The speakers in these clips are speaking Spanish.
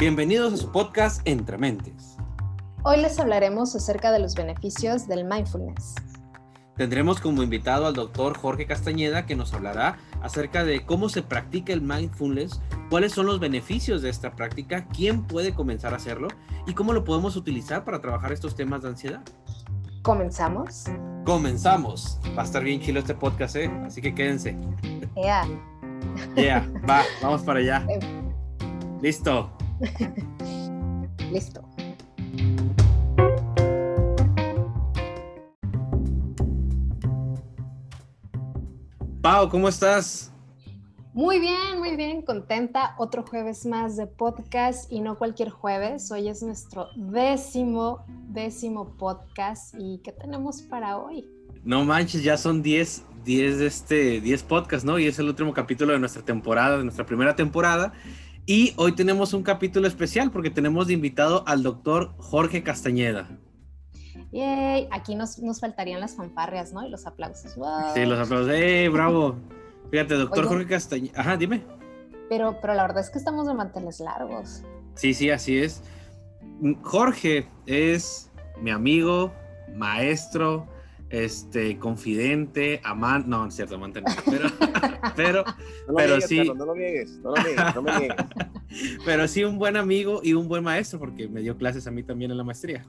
Bienvenidos a su podcast Entre Mentes. Hoy les hablaremos acerca de los beneficios del mindfulness. Tendremos como invitado al doctor Jorge Castañeda que nos hablará acerca de cómo se practica el mindfulness, cuáles son los beneficios de esta práctica, quién puede comenzar a hacerlo y cómo lo podemos utilizar para trabajar estos temas de ansiedad. ¿Comenzamos? Comenzamos. Va a estar bien chilo este podcast, ¿eh? Así que quédense. Ya. Yeah, va, vamos para allá. Listo. Listo. Pau, ¿cómo estás? Muy bien, muy bien, contenta. Otro jueves más de podcast y no cualquier jueves. Hoy es nuestro décimo, décimo podcast. ¿Y qué tenemos para hoy? No manches, ya son 10, 10, de este, 10 podcasts, ¿no? Y es el último capítulo de nuestra temporada, de nuestra primera temporada. Y hoy tenemos un capítulo especial porque tenemos de invitado al doctor Jorge Castañeda. Yay, aquí nos, nos faltarían las fanfarrias, ¿no? Y los aplausos. Wow. Sí, los aplausos. ¡Eh, bravo! Fíjate, doctor Jorge Castañeda. Ajá, dime. Pero, pero la verdad es que estamos de manteles largos. Sí, sí, así es. Jorge es mi amigo, maestro, este, confidente, amante, no, es cierto, amante no, pero, pero, no pero niegues, sí, Carlos, no lo niegues, no lo niegues, no me niegues. pero sí un buen amigo y un buen maestro, porque me dio clases a mí también en la maestría.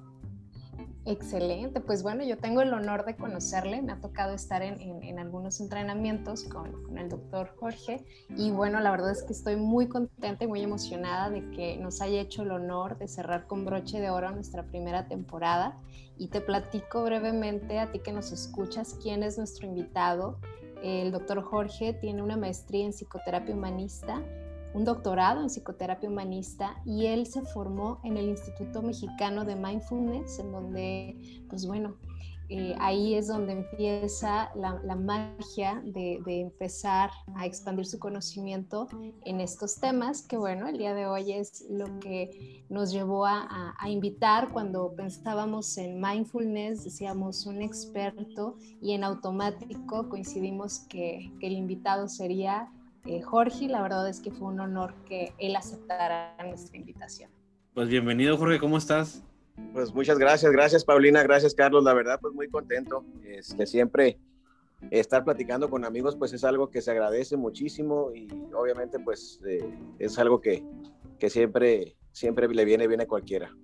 Excelente, pues bueno, yo tengo el honor de conocerle, me ha tocado estar en, en, en algunos entrenamientos con, con, el doctor Jorge. Y bueno, la verdad es que estoy muy contenta y muy emocionada de que nos haya hecho el honor de cerrar con broche de oro nuestra primera temporada. Y te platico brevemente a ti que nos escuchas quién es nuestro invitado. El doctor Jorge tiene una maestría en psicoterapia humanista un doctorado en psicoterapia humanista y él se formó en el Instituto Mexicano de Mindfulness, en donde, pues bueno, eh, ahí es donde empieza la, magia de, empezar a expandir su conocimiento en estos temas, que bueno, el día de hoy es lo que nos llevó a, invitar. Cuando pensábamos en mindfulness, decíamos un experto y en automático coincidimos que el invitado sería eh, Jorge, la verdad es que fue un honor que él aceptara nuestra invitación. Pues bienvenido Jorge, ¿cómo estás? Pues muchas gracias, gracias Paulina, gracias Carlos, la verdad pues muy contento, es que siempre estar platicando con amigos pues es algo que se agradece muchísimo y obviamente pues eh, es algo que, que siempre, siempre le viene bien a cualquiera.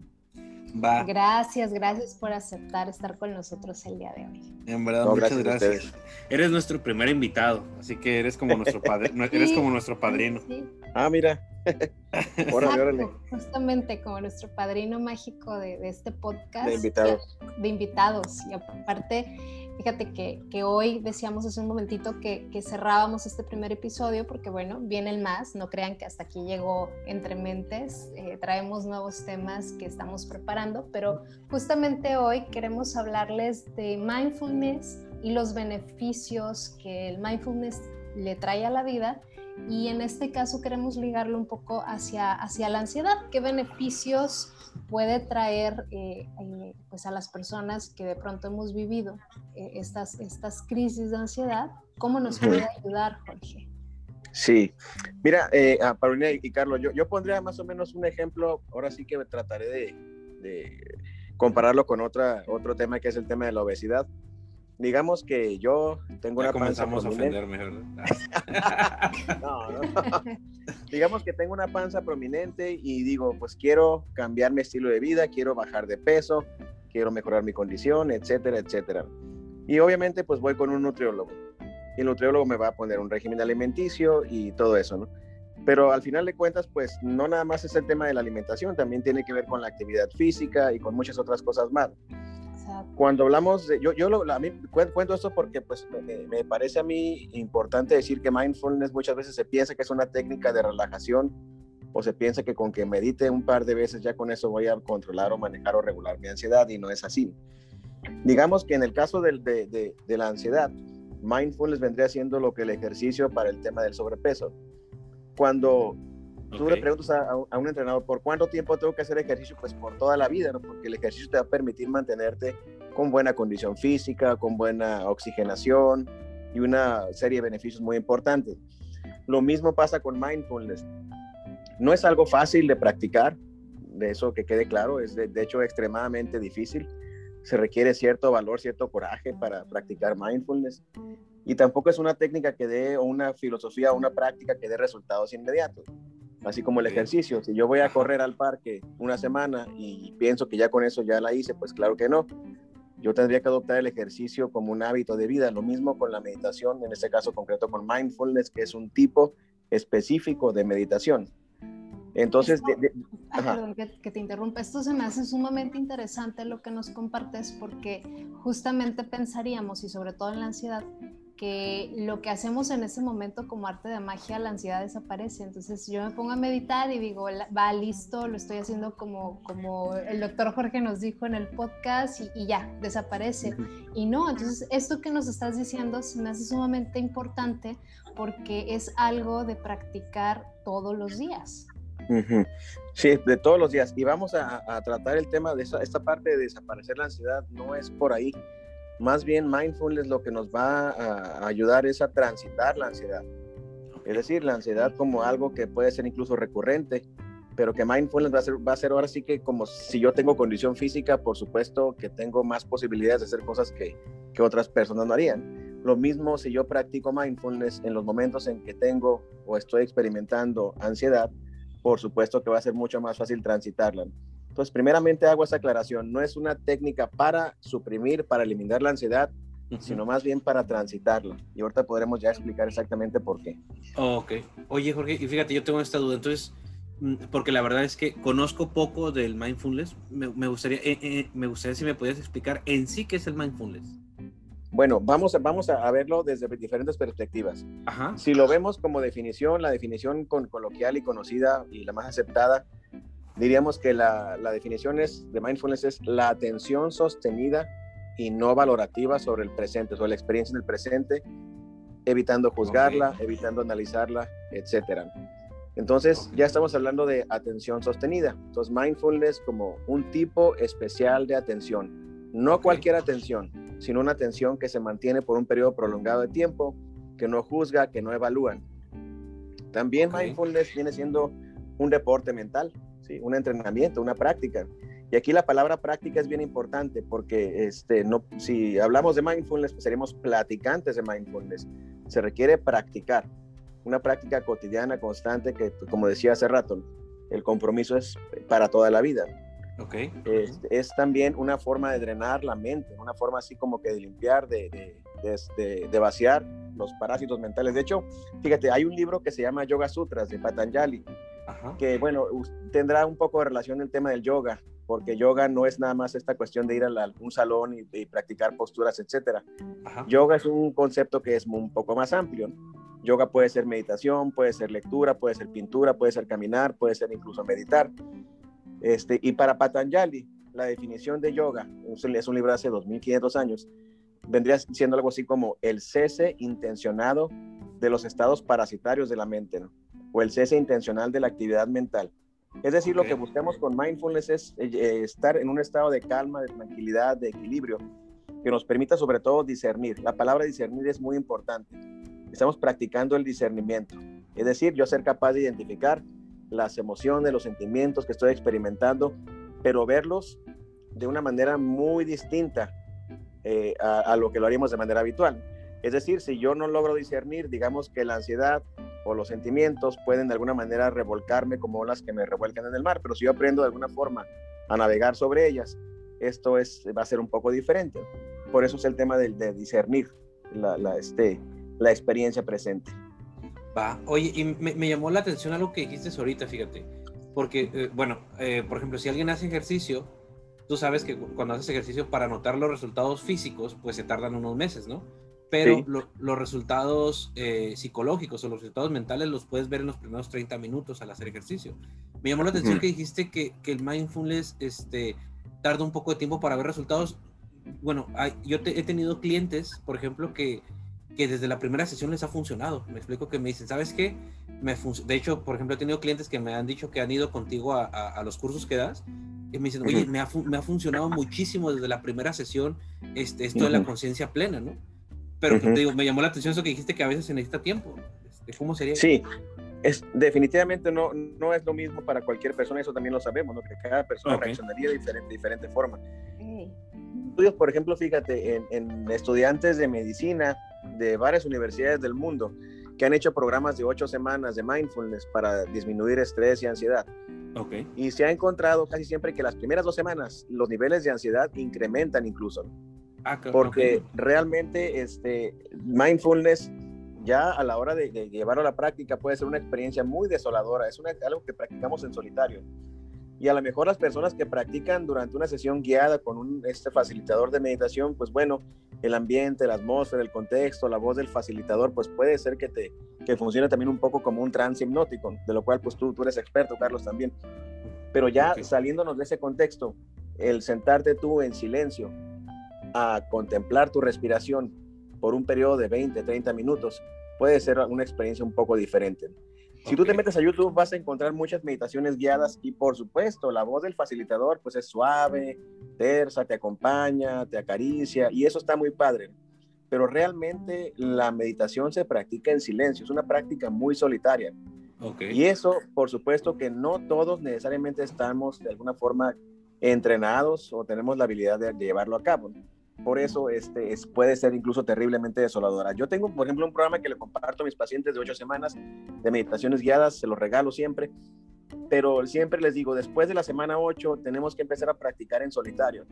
Va. Gracias, gracias por aceptar estar con nosotros el día de hoy. En verdad, no, muchas gracias. gracias. Eres nuestro primer invitado, así que eres como nuestro padre, sí, eres como nuestro padrino. Sí. Ah, mira. órale, órale. Justamente como nuestro padrino mágico de, de este podcast. De invitados. De invitados. Y aparte, fíjate que, que, hoy decíamos hace un momentito que, que, cerrábamos este primer episodio porque, bueno, viene el más, no crean que hasta aquí llegó Entre Mentes, eh, traemos nuevos temas que estamos preparando, pero justamente hoy queremos hablarles de mindfulness y los beneficios que el mindfulness le trae a la vida y en este caso queremos ligarlo un poco hacia, hacia la ansiedad. ¿Qué beneficios puede traer eh, eh, pues a las personas que de pronto hemos vivido eh, estas, estas crisis de ansiedad? ¿Cómo nos puede ayudar, Jorge? Sí, mira, eh, a Paulina y Carlos, yo, yo pondría más o menos un ejemplo, ahora sí que trataré de, de compararlo con otra, otro tema que es el tema de la obesidad digamos que yo tengo ya una panza comenzamos a ofenderme, no, no, no. digamos que tengo una panza prominente y digo, pues quiero cambiar mi estilo de vida, quiero bajar de peso, quiero mejorar mi condición, etcétera, etcétera. Y obviamente pues voy con un nutriólogo. Y el nutriólogo me va a poner un régimen alimenticio y todo eso, ¿no? Pero al final de cuentas, pues no nada más es el tema de la alimentación, también tiene que ver con la actividad física y con muchas otras cosas más cuando hablamos de, yo, yo lo, a mí cuento esto porque pues me, me, parece a mí importante decir que mindfulness muchas veces se piensa que es una técnica de relajación o se piensa que con que medite un par de veces ya con eso voy a controlar o manejar o regular mi ansiedad y no es así. Digamos que en el caso de, de, de la ansiedad, mindfulness vendría siendo lo que el ejercicio para el tema del sobrepeso. Cuando Tú okay. le preguntas a, a, un entrenador, ¿por cuánto tiempo tengo que hacer ejercicio? Pues por toda la vida, ¿no? Porque el ejercicio te va a permitir mantenerte con buena condición física, con buena oxigenación y una serie de beneficios muy importantes. Lo mismo pasa con mindfulness. No es algo fácil de practicar, de eso que quede claro, es de, hecho extremadamente difícil. Se requiere cierto valor, cierto coraje para practicar mindfulness. Y tampoco es una técnica que dé, o una filosofía, o una práctica que dé resultados inmediatos. Así como el ejercicio. Si yo voy a correr al parque una semana y pienso que ya con eso ya la hice, pues claro que no. Yo tendría que adoptar el ejercicio como un hábito de vida. Lo mismo con la meditación, en este caso concreto con mindfulness, que es un tipo específico de meditación. Entonces, perdón que, que, te interrumpa, esto se me hace sumamente interesante lo que nos compartes porque justamente pensaríamos, y sobre todo en la ansiedad, que lo que hacemos en ese momento como arte de magia, la ansiedad desaparece. Entonces yo me pongo a meditar y digo, va listo, lo estoy haciendo como, como el doctor Jorge nos dijo en el podcast y, ya, desaparece. Y no, entonces esto que nos estás diciendo se me hace sumamente importante porque es algo de practicar todos los días. Sí, de todos los días. Y vamos a, tratar el tema de esta parte de desaparecer la ansiedad, no es por ahí más bien mindfulness lo que nos va a ayudar es a transitar la ansiedad. Es decir, la ansiedad como algo que puede ser incluso recurrente, pero que mindfulness va a ser, va a ser ahora sí que como si yo tengo condición física, por supuesto que tengo más posibilidades de hacer cosas que, que otras personas no harían. Lo mismo si yo practico mindfulness en los momentos en que tengo o estoy experimentando ansiedad, por supuesto que va a ser mucho más fácil transitarla. Entonces, primeramente hago esa aclaración. No es una técnica para suprimir, para eliminar la ansiedad, sino más bien para transitarla. Y ahorita podremos ya explicar exactamente por qué. ok. Oye, Jorge, y fíjate, yo tengo esta duda. Entonces, mm, porque la verdad es que conozco poco del mindfulness, me, gustaría, eh, eh, me gustaría si me pudieras explicar en sí qué es el mindfulness. Bueno, vamos a, vamos a verlo desde diferentes perspectivas. Ajá. Si lo vemos como definición, la definición con, coloquial y conocida y la más aceptada diríamos que la, definición es, de mindfulness es la atención sostenida y no valorativa sobre el presente, sobre la experiencia en el presente, evitando juzgarla, evitando analizarla, etc. Entonces, ya estamos hablando de atención sostenida. Entonces, mindfulness como un tipo especial de atención. No cualquier atención, sino una atención que se mantiene por un periodo prolongado de tiempo, que no juzga, que no evalúa. También mindfulness viene siendo un deporte mental un entrenamiento, una práctica. Y aquí la palabra práctica es bien importante porque este, no, si hablamos de mindfulness, pues seremos platicantes de mindfulness. Se requiere practicar, una práctica cotidiana, constante, que como decía hace rato, el compromiso es para toda la vida. Okay. Es, es, también una forma de drenar la mente, una forma así como que de limpiar, de, de, de, vaciar los parásitos mentales. De hecho, fíjate, hay un libro que se llama Yoga Sutras de Patanjali, que bueno, tendrá un poco de relación el tema del yoga, porque yoga no es nada más esta cuestión de ir a un salón y, practicar posturas, etcétera. Yoga es un concepto que es un poco más amplio. Yoga puede ser meditación, puede ser lectura, puede ser pintura, puede ser caminar, puede ser incluso meditar. Este, y para Patanjali, la definición de yoga, es un libro de hace 2500 años, vendría siendo algo así como el cese intencionado de los estados parasitarios de la mente, ¿no? O el cese intencional de la actividad mental. Es decir, lo que buscamos con mindfulness es eh, eh, estar en un estado de calma, de tranquilidad, de equilibrio, que nos permita sobre todo discernir. La palabra discernir es muy importante. Estamos practicando el discernimiento. Es decir, yo ser capaz de identificar las emociones, los sentimientos que estoy experimentando, pero verlos de una manera muy distinta eh, a, a, lo que lo haríamos de manera habitual. Es decir, si yo no logro discernir, digamos que la ansiedad o los sentimientos pueden de alguna manera revolcarme como olas que me revuelcan en el mar, pero si yo aprendo de alguna forma a navegar sobre ellas, esto es, va a ser un poco diferente. Por eso es el tema de, de discernir la, la, este, la experiencia presente. Va, oye, y me, llamó la atención algo que dijiste ahorita, fíjate, porque, eh, bueno, eh, por ejemplo, si alguien hace ejercicio, tú sabes que cuando haces ejercicio para notar los resultados físicos, pues se tardan unos meses, ¿no? Pero los resultados eh, psicológicos o los resultados mentales los puedes ver en los primeros 30 minutos al hacer ejercicio. Me llamó la atención que dijiste que, que, el mindfulness este, tarda un poco de tiempo para ver resultados. Bueno, yo he tenido clientes, por ejemplo, que, que desde la primera sesión les ha funcionado. Me explico que me dicen, ¿sabes qué? Me de hecho, por ejemplo, he tenido clientes que me han dicho que han ido contigo a, a, los cursos que das y me dicen, oye, me ha, me ha, funcionado muchísimo desde la primera sesión este, esto de la conciencia plena, ¿no? Pero te digo, me llamó la atención eso que dijiste que a veces se necesita tiempo. Este, ¿Cómo sería? Sí, Es, definitivamente no, no es lo mismo para cualquier persona, eso también lo sabemos, ¿no? que cada persona reaccionaría de diferente, diferente forma. Estudios, por ejemplo, fíjate, en, en, estudiantes de medicina de varias universidades del mundo que han hecho programas de ocho semanas de mindfulness para disminuir estrés y ansiedad. Okay. Y se ha encontrado casi siempre que las primeras dos semanas los niveles de ansiedad incrementan incluso. Ah, porque realmente este, mindfulness ya a la hora de, llevarlo a la práctica puede ser una experiencia muy desoladora, es algo que practicamos en solitario. Y a lo mejor las personas que practican durante una sesión guiada con un este facilitador de meditación, pues bueno, el ambiente, la atmósfera, el contexto, la voz del facilitador, pues puede ser que te que funcione también un poco como un trance hipnótico, de lo cual pues tú, tú eres experto, Carlos, también. Pero ya saliéndonos de ese contexto, el sentarte tú en silencio a contemplar tu respiración por un periodo de 20, 30 minutos, puede ser una experiencia un poco diferente. Si tú te metes a YouTube vas a encontrar muchas meditaciones guiadas y por supuesto la voz del facilitador pues es suave, tersa, te acompaña, te acaricia y eso está muy padre. Pero realmente la meditación se practica en silencio, es una práctica muy solitaria. Y eso, por supuesto que no todos necesariamente estamos de alguna forma entrenados o tenemos la habilidad de llevarlo a cabo por eso este, es, puede ser incluso terriblemente desoladora. Yo tengo, por ejemplo, un programa que le comparto a mis pacientes de ocho semanas de meditaciones guiadas, se los regalo siempre, pero siempre les digo, después de la semana ocho tenemos que empezar a practicar en solitario,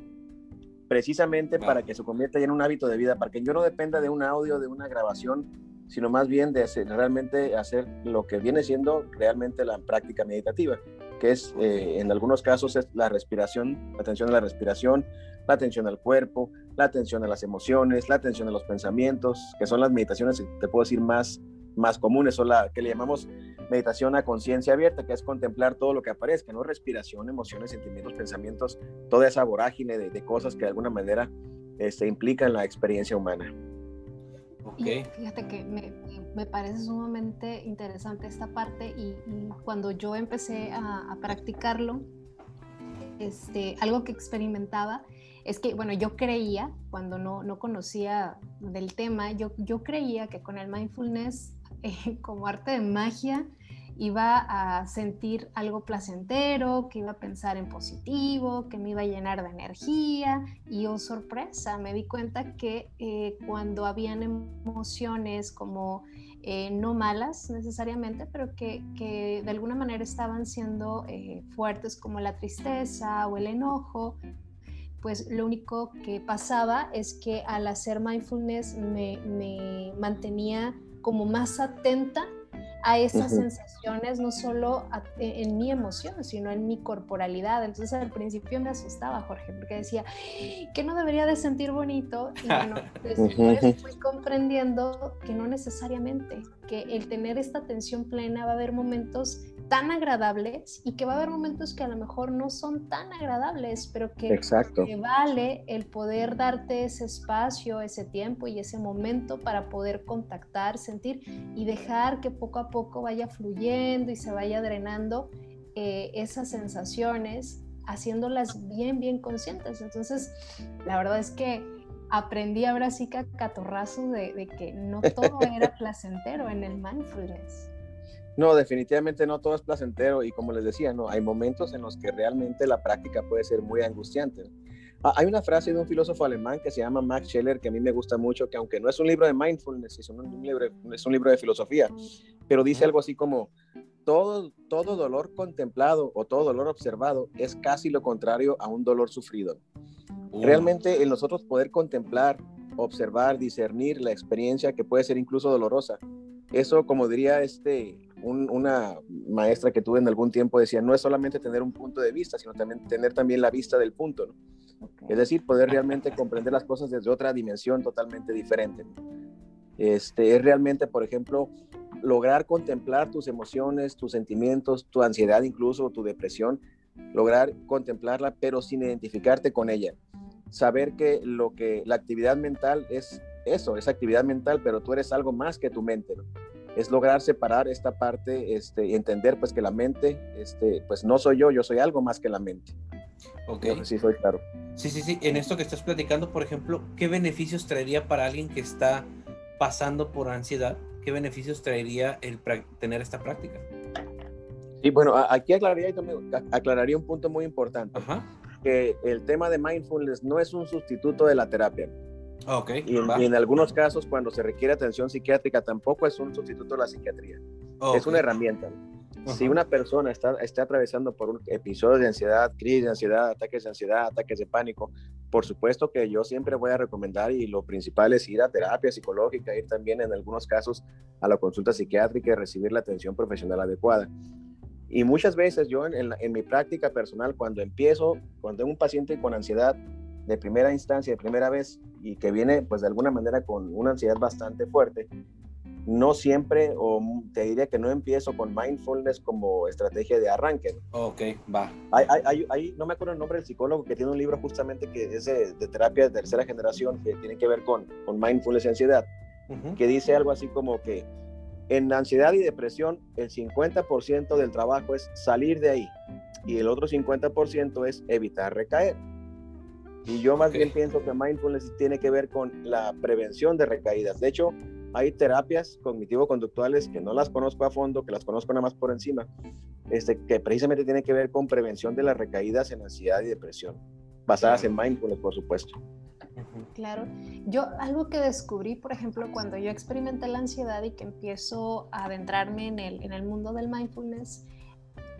precisamente para que se convierta ya en un hábito de vida, para que yo no dependa de un audio, de una grabación, sino más bien de realmente hacer lo que viene siendo realmente la práctica meditativa, que es eh, en algunos casos es la respiración, la atención a la respiración, la atención al cuerpo, la atención a las emociones, la atención a los pensamientos, que son las meditaciones, te puedo decir, más, más comunes, o la que le llamamos meditación a conciencia abierta, que es contemplar todo lo que aparezca, ¿no? Respiración, emociones, sentimientos, pensamientos, toda esa vorágine de, cosas que de alguna manera este, implican la experiencia humana. Okay. fíjate que me, me, parece sumamente interesante esta parte y, cuando yo empecé a, a, practicarlo, este, algo que experimentaba es que, bueno, yo creía, cuando no, no conocía del tema, yo, yo creía que con el mindfulness, eh, como arte de magia, iba a sentir algo placentero, que iba a pensar en positivo, que me iba a llenar de energía y oh sorpresa, me di cuenta que eh, cuando habían emociones como eh, no malas necesariamente, pero que, que, de alguna manera estaban siendo fuertes como la tristeza o el enojo, pues lo único que pasaba es que al hacer mindfulness me, mantenía como más atenta a esas sensaciones, no solo e, en mi emoción, sino en mi corporalidad. Entonces al principio me asustaba, Jorge, porque decía que no debería de sentir bonito. Y bueno, después fui comprendiendo que no necesariamente, que el tener esta atención plena va a haber momentos tan agradables y que va a haber momentos que a lo mejor no son tan agradables, pero que, vale el poder darte ese espacio, ese tiempo y ese momento para poder contactar, sentir y dejar que poco a poco vaya fluyendo y se vaya drenando eh, esas sensaciones, haciéndolas bien, bien conscientes. Entonces, la verdad es que aprendí ahora sí que a catorrazo de, de que no todo era placentero en el mindfulness. No, definitivamente no todo es placentero y como les decía, no, hay momentos en los que realmente la práctica puede ser muy angustiante. Ah, hay una frase de un filósofo alemán que se llama Max Scheller que a mí me gusta mucho, que aunque no es un libro de mindfulness, es un, libro, es un libro de filosofía, pero dice algo así como, todo, todo dolor contemplado o todo dolor observado es casi lo contrario a un dolor sufrido. Uh. Realmente el nosotros poder contemplar, observar, discernir la experiencia que puede ser incluso dolorosa, eso como diría este una maestra que tuve en algún tiempo decía, no es solamente tener un punto de vista, sino también tener también la vista del punto, Es decir, poder realmente comprender las cosas desde otra dimensión totalmente diferente. Este, es realmente, por ejemplo, lograr contemplar tus emociones, tus sentimientos, tu ansiedad incluso, tu depresión, lograr contemplarla, pero sin identificarte con ella. Saber que lo que la actividad mental es eso, es actividad mental, pero tú eres algo más que tu mente. ¿no? Es lograr separar esta parte este, y entender pues que la mente, este, pues no soy yo, yo soy algo más que la mente. Ok. sí, soy claro. Sí, sí, sí. En esto que estás platicando, por ejemplo, ¿qué beneficios traería para alguien que está pasando por ansiedad? ¿qué beneficios traería el tener esta práctica? Sí, bueno, aquí aclararía, aclararía un punto muy importante. Que el tema de mindfulness no es un sustituto de la terapia. Okay, y, en, algunos casos, cuando se requiere atención psiquiátrica, tampoco es un sustituto de la psiquiatría. Es una herramienta. Si una persona está, está atravesando por un episodio de ansiedad, crisis de ansiedad, ataques de ansiedad, ataques de pánico, por supuesto que yo siempre voy a recomendar y lo principal es ir a terapia psicológica, ir también en algunos casos a la consulta psiquiátrica y recibir la atención profesional adecuada. Y muchas veces yo en, en, mi práctica personal, cuando empiezo, cuando tengo un paciente con ansiedad de primera instancia, de primera vez, y que viene pues de alguna manera con una ansiedad bastante fuerte, no siempre, o te diría que no empiezo con mindfulness como estrategia de arranque. Ok, va. Hay, hay, no me acuerdo el nombre del psicólogo que tiene un libro justamente que es de, terapia de tercera generación que tiene que ver con, con mindfulness y ansiedad, que dice algo así como que en ansiedad y depresión el 50% del trabajo es salir de ahí y el otro 50% es evitar recaer. Y yo más bien pienso que mindfulness tiene que ver con la prevención de recaídas. De hecho, hay terapias cognitivo-conductuales que no las conozco a fondo, que las conozco nada más por encima, este, que precisamente tienen que ver con prevención de las recaídas en ansiedad y depresión, basadas en mindfulness, por supuesto. Claro, yo algo que descubrí, por ejemplo, cuando yo experimenté la ansiedad y que empiezo a adentrarme en el, en el mundo del mindfulness,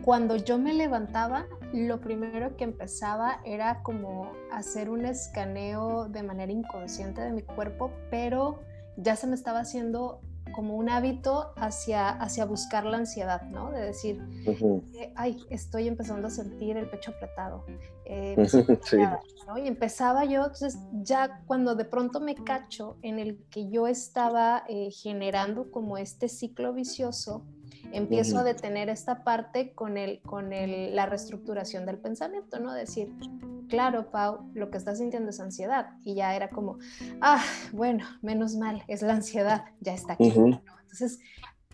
cuando yo me levantaba, lo primero que empezaba era como hacer un escaneo de manera inconsciente de mi cuerpo, pero ya se me estaba haciendo como un hábito hacia, hacia buscar la ansiedad, ¿no? De decir, eh, ay, estoy empezando a sentir el pecho apretado. Eh, ¿no? Y empezaba yo, entonces ya cuando de pronto me cacho en el que yo estaba eh, generando como este ciclo vicioso, empiezo a detener esta parte con, el, con el, la reestructuración del pensamiento, ¿no? Decir, claro, Pau, lo que estás sintiendo es ansiedad. Y ya era como, ah, bueno, menos mal, es la ansiedad, ya está aquí. Entonces,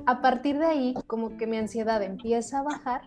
a partir de ahí, como que mi ansiedad empieza a bajar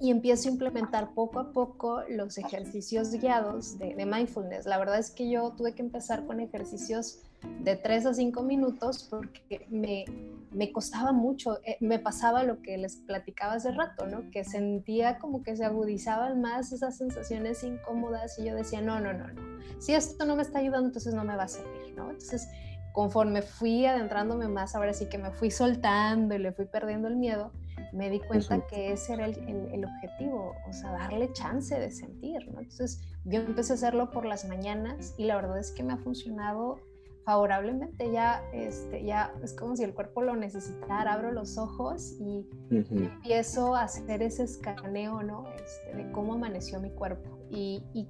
y empiezo a implementar poco a poco los ejercicios guiados de, de mindfulness. La verdad es que yo tuve que empezar con ejercicios de 3 a 5 minutos porque me, me costaba mucho, eh, me pasaba lo que les platicaba hace rato, ¿no? Que sentía como que se agudizaban más esas sensaciones incómodas y yo decía, no, no, no, no, si esto no me está ayudando, entonces no me va a servir, ¿no? Entonces, conforme fui adentrándome más, ahora sí que me fui soltando y le fui perdiendo el miedo, me di cuenta que ese era el, el, objetivo, o sea, darle chance de sentir, ¿no? Entonces, yo empecé a hacerlo por las mañanas y la verdad es que me ha funcionado favorablemente ya, este, ya es como si el cuerpo lo necesitara, abro los ojos y empiezo a hacer ese escaneo, ¿no? Este, de cómo amaneció mi cuerpo. Y, y,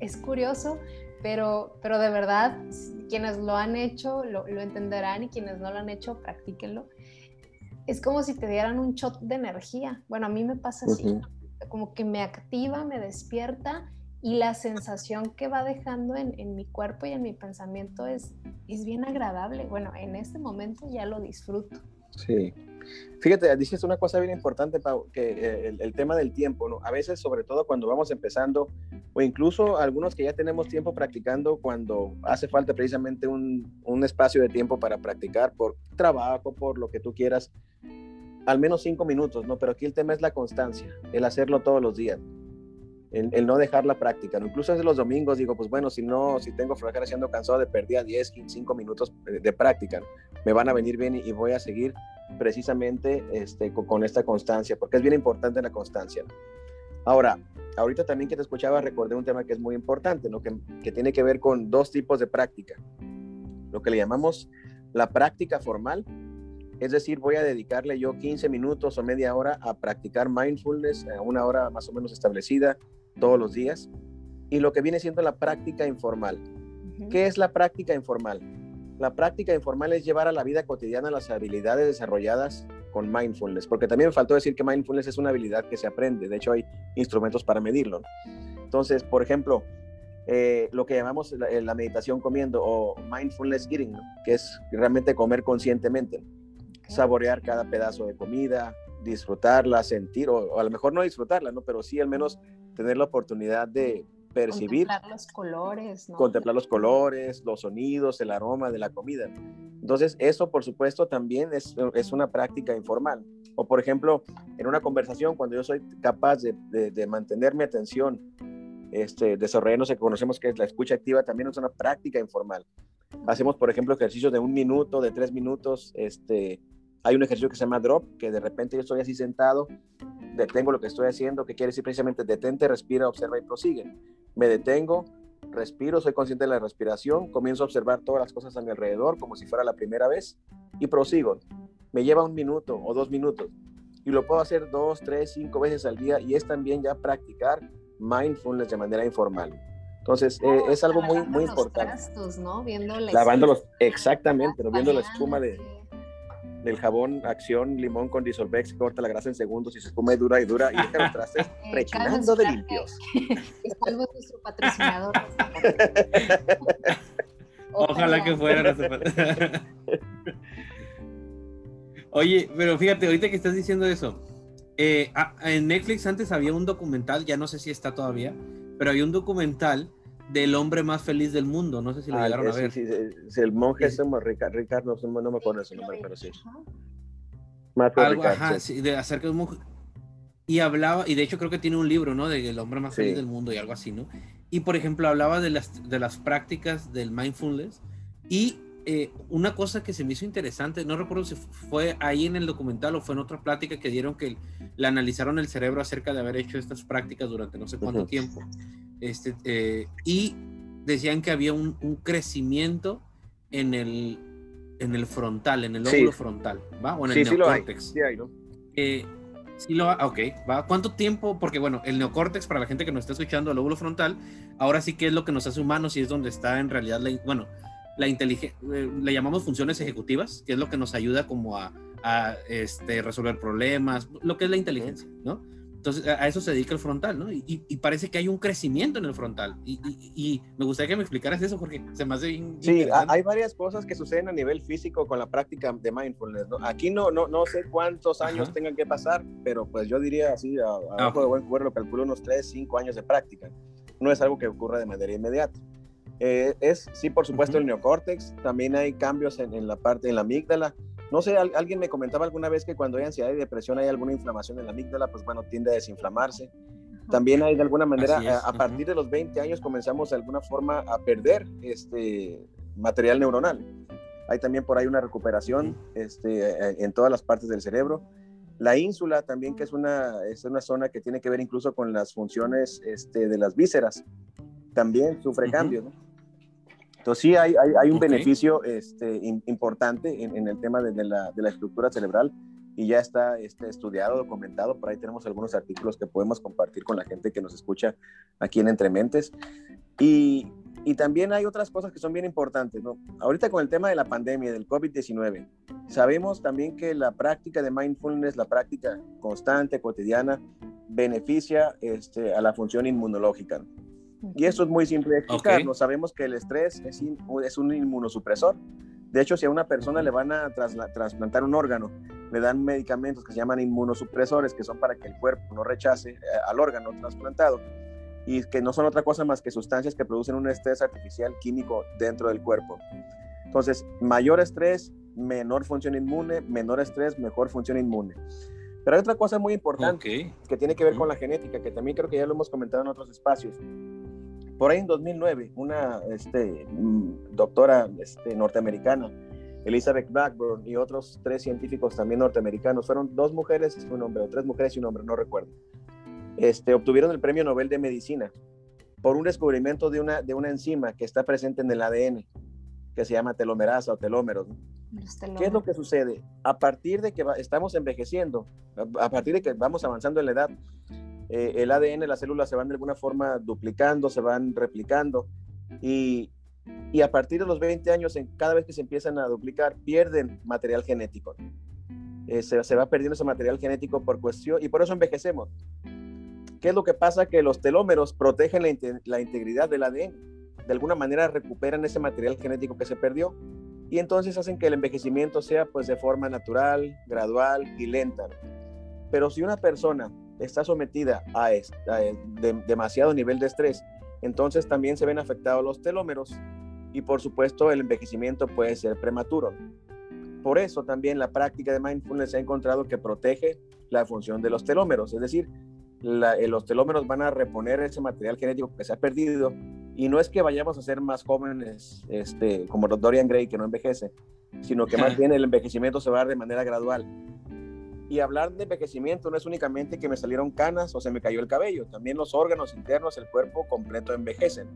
es curioso, pero, pero de verdad, quienes lo han hecho lo, lo, entenderán y quienes no lo han hecho, practíquenlo. Es como si te dieran un shot de energía. Bueno, a mí me pasa así, como que me activa, me despierta y la sensación que va dejando en, en, mi cuerpo y en mi pensamiento es, es bien agradable. Bueno, en este momento ya lo disfruto. Sí. Fíjate, dices una cosa bien importante, Pau, que eh, el, el, tema del tiempo, ¿no? A veces, sobre todo cuando vamos empezando, o incluso algunos que ya tenemos tiempo practicando, cuando hace falta precisamente un, un espacio de tiempo para practicar por trabajo, por lo que tú quieras, al menos cinco minutos, ¿no? Pero aquí el tema es la constancia, el hacerlo todos los días el, no dejar la práctica. ¿no? Incluso los domingos digo, pues bueno, si no, si tengo flojera siendo cansado de perder 10, 5 minutos de, práctica, me van a venir bien y, voy a seguir precisamente este, con, esta constancia, porque es bien importante la constancia. Ahora, ahorita también que te escuchaba recordé un tema que es muy importante, ¿no? que, que tiene que ver con dos tipos de práctica. Lo que le llamamos la práctica formal es decir, voy a dedicarle yo 15 minutos o media hora a practicar mindfulness, a una hora más o menos establecida todos los días. Y lo que viene siendo la práctica informal. ¿Qué es la práctica informal? La práctica informal es llevar a la vida cotidiana las habilidades desarrolladas con mindfulness, porque también me faltó decir que mindfulness es una habilidad que se aprende, de hecho hay instrumentos para medirlo. Entonces, por ejemplo, eh, lo que llamamos la, meditación comiendo o mindfulness eating, que es realmente comer conscientemente saborear cada pedazo de comida, disfrutarla, sentir, o, a lo mejor no disfrutarla, ¿no? Pero sí al menos tener la oportunidad de percibir. Contemplar los colores, ¿no? Contemplar los colores, los sonidos, el aroma de la comida. Entonces, eso, por supuesto, también es, es una práctica informal. O, por ejemplo, en una conversación, cuando yo soy capaz de, de, mantener mi atención, este, desarrollando que conocemos que es la escucha activa, también es una práctica informal. Hacemos, por ejemplo, ejercicios de un minuto, de tres minutos. Este, hay un ejercicio que se llama drop, que de repente yo estoy así sentado, detengo lo que estoy haciendo, que quiere decir precisamente detente, respira, observa y prosigue. Me detengo, respiro, soy consciente de la respiración, comienzo a observar todas las cosas a mi alrededor como si fuera la primera vez y prosigo. Me lleva un minuto o dos minutos y lo puedo hacer dos, tres, cinco veces al día y es también ya practicar mindfulness de manera informal. Entonces, eh, es algo muy, muy importante. Trastos, ¿no? Lavándolos, exactamente, pero viendo la espuma de, del jabón Acción Limón con Disolvex, corta la grasa en segundos y se espuma y dura y dura y deja los trastes eh, rechinando de limpios. Salvo nuestro patrocinador. Ojalá que fuera Oye, pero fíjate, ahorita que estás diciendo eso, eh, en Netflix antes había un documental, ya no sé si está todavía, pero había un documental del hombre más feliz del mundo. No sé si lo ah, llegaron a ver. Sí, sí, el monje es, Ricardo, no, me acuerdo su nombre, pero sí. Algo, ajá, sí, de, acerca de un monje. Y hablaba, y de hecho creo que tiene un libro, ¿no? De el hombre más feliz del mundo y algo así, ¿no? Y por ejemplo, hablaba de las, de las prácticas del mindfulness y eh, una cosa que se me hizo interesante, no recuerdo si fue ahí en el documental o fue en otra plática que dieron que le analizaron el cerebro acerca de haber hecho estas prácticas durante no sé cuánto tiempo. Este, eh, y decían que había un, crecimiento en el, en el frontal, en el lóbulo frontal, ¿va? O en el neocórtex. Sí, hay, ¿no? Eh, sí lo ok, ¿va? ¿Cuánto tiempo? Porque bueno, el neocórtex, para la gente que nos está escuchando, el lóbulo frontal, ahora sí que es lo que nos hace humanos y es donde está en realidad, la, bueno, la inteligencia, eh, le llamamos funciones ejecutivas, que es lo que nos ayuda como a, a este, resolver problemas, lo que es la inteligencia, ¿no? Entonces, a eso se dedica el frontal, ¿no? Y, parece que hay un crecimiento en el frontal. Y, me gustaría que me explicaras eso, porque se me hace bien. Sí, hay varias cosas que suceden a nivel físico con la práctica de mindfulness, ¿no? Aquí no, no, no sé cuántos años tengan que pasar, pero pues yo diría así, a, a ah, de buen calculo unos 3, 5 años de práctica. No es algo que ocurra de manera inmediata. Eh, es, sí, por supuesto, el neocórtex. También hay cambios en, en la parte, en la amígdala no sé, alguien me comentaba alguna vez que cuando hay ansiedad y depresión hay alguna inflamación en la amígdala, pues bueno, tiende a desinflamarse. También hay de alguna manera, a, partir de los 20 años comenzamos de alguna forma a perder este material neuronal. Hay también por ahí una recuperación este, eh, en todas las partes del cerebro. La ínsula también, que es una, es una zona que tiene que ver incluso con las funciones este, de las vísceras, también sufre cambios. ¿no? Entonces sí hay, hay, un beneficio este, importante en, en, el tema de, la, de, la, estructura cerebral y ya está este, estudiado, documentado. Por ahí tenemos algunos artículos que podemos compartir con la gente que nos escucha aquí en Entrementes. Y, y también hay otras cosas que son bien importantes. ¿no? Ahorita con el tema de la pandemia, del COVID-19, sabemos también que la práctica de mindfulness, la práctica constante, cotidiana, beneficia este, a la función inmunológica. Y eso es muy simple de explicar. Sabemos que el estrés es, es, un inmunosupresor. De hecho, si a una persona le van a trasplantar un órgano, le dan medicamentos que se llaman inmunosupresores, que son para que el cuerpo no rechace eh, al órgano trasplantado y que no son otra cosa más que sustancias que producen un estrés artificial químico dentro del cuerpo. Entonces, mayor estrés, menor función inmune, menor estrés, mejor función inmune. Pero hay otra cosa muy importante que tiene que ver con la genética, que también creo que ya lo hemos comentado en otros espacios. Por ahí en 2009, una este, mm, doctora este, norteamericana, Elizabeth Blackburn, y otros tres científicos también norteamericanos, fueron dos mujeres y un hombre, o tres mujeres y un hombre, no recuerdo, este, obtuvieron el Premio Nobel de Medicina por un descubrimiento de una, de una enzima que está presente en el ADN, que se llama telomerasa o telómeros. ¿Qué es lo que sucede? A partir de que estamos envejeciendo, a partir de que vamos avanzando en la edad, eh, el ADN, las células se van de alguna forma duplicando, se van replicando y, y a partir de los 20 años, en, cada vez que se empiezan a duplicar, pierden material genético. Eh, se, se, va perdiendo ese material genético por cuestión y por eso envejecemos. ¿Qué es lo que pasa? Que los telómeros protegen la, la integridad del ADN. De alguna manera recuperan ese material genético que se perdió y entonces hacen que el envejecimiento sea pues de forma natural, gradual y lenta. Pero si una persona está sometida a, demasiado nivel de estrés, entonces también se ven afectados los telómeros y por supuesto el envejecimiento puede ser prematuro. Por eso también la práctica de mindfulness ha encontrado que protege la función de los telómeros, es decir, eh, los telómeros van a reponer ese material genético que se ha perdido y no es que vayamos a ser más jóvenes este, como Dorian Gray que no envejece, sino que más bien el envejecimiento se va a dar de manera gradual. Y hablar de envejecimiento no es únicamente que me salieron canas o se me cayó el cabello, también los órganos internos, el cuerpo completo envejecen.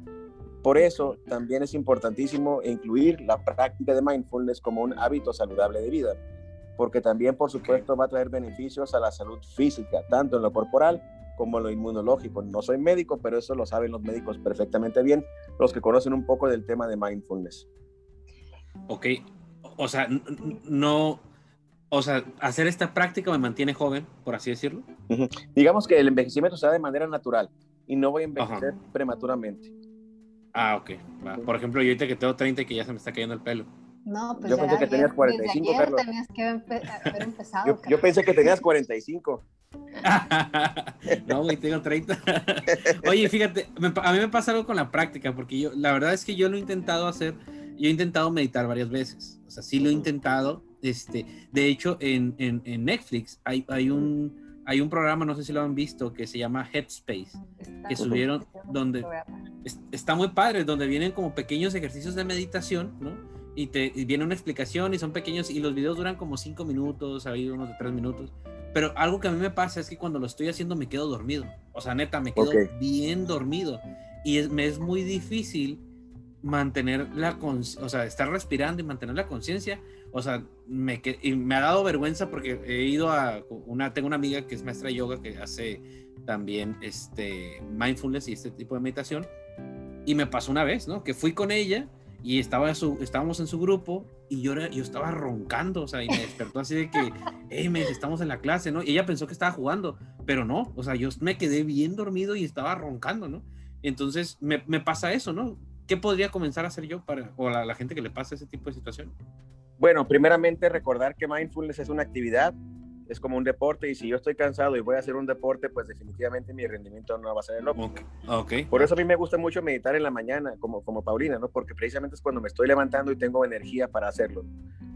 Por eso también es importantísimo incluir la práctica de mindfulness como un hábito saludable de vida, porque también por supuesto va a traer beneficios a la salud física, tanto en lo corporal como en lo inmunológico. No soy médico, pero eso lo saben los médicos perfectamente bien, los que conocen un poco del tema de mindfulness. Ok, o sea, no, o sea, hacer esta práctica me mantiene joven, por así decirlo. Digamos que el envejecimiento se da de manera natural y no voy a envejecer prematuramente. Ah, ok. Por ejemplo, yo ahorita que tengo 30 y que ya se me está cayendo el pelo. No, pues yo pensé que tenías 45, Carlos. Tenías que haber empezado, yo, yo, pensé que tenías 45. no, güey, tengo 30. Oye, fíjate, a mí me pasa algo con la práctica, porque yo, la verdad es que yo lo he intentado hacer, yo he intentado meditar varias veces. O sea, sí lo he intentado. Este, de hecho, en, en, en Netflix hay, hay un hay un programa, no sé si lo han visto, que se llama Headspace, que subieron donde está muy padre, donde vienen como pequeños ejercicios de meditación, ¿no? Y te viene una explicación y son pequeños y los videos duran como cinco minutos, hay unos de tres minutos. Pero algo que a mí me pasa es que cuando lo estoy haciendo me quedo dormido. O sea, neta, me quedo bien dormido. Y es, me es muy difícil mantener la conciencia, o sea, estar respirando y mantener la conciencia. O sea, me, y me ha dado vergüenza porque he ido a una, tengo una amiga que es maestra de yoga que hace también este mindfulness y este tipo de meditación. Y me pasó una vez, ¿no? Que fui con ella y estaba su, estábamos en su grupo y yo, yo estaba roncando, o sea, y me despertó así de que, hey, me estamos en la clase, ¿no? Y ella pensó que estaba jugando, pero no, o sea, yo me quedé bien dormido y estaba roncando, ¿no? Entonces me, pasa eso, ¿no? ¿qué podría comenzar a hacer yo para, o la, la gente que le pasa ese tipo de situación? Bueno, primeramente recordar que mindfulness es una actividad, es como un deporte y si yo estoy cansado y voy a hacer un deporte, pues definitivamente mi rendimiento no va a ser el óptimo. Okay. Por eso a mí me gusta mucho meditar en la mañana, como, como Paulina, ¿no? Porque precisamente es cuando me estoy levantando y tengo energía para hacerlo.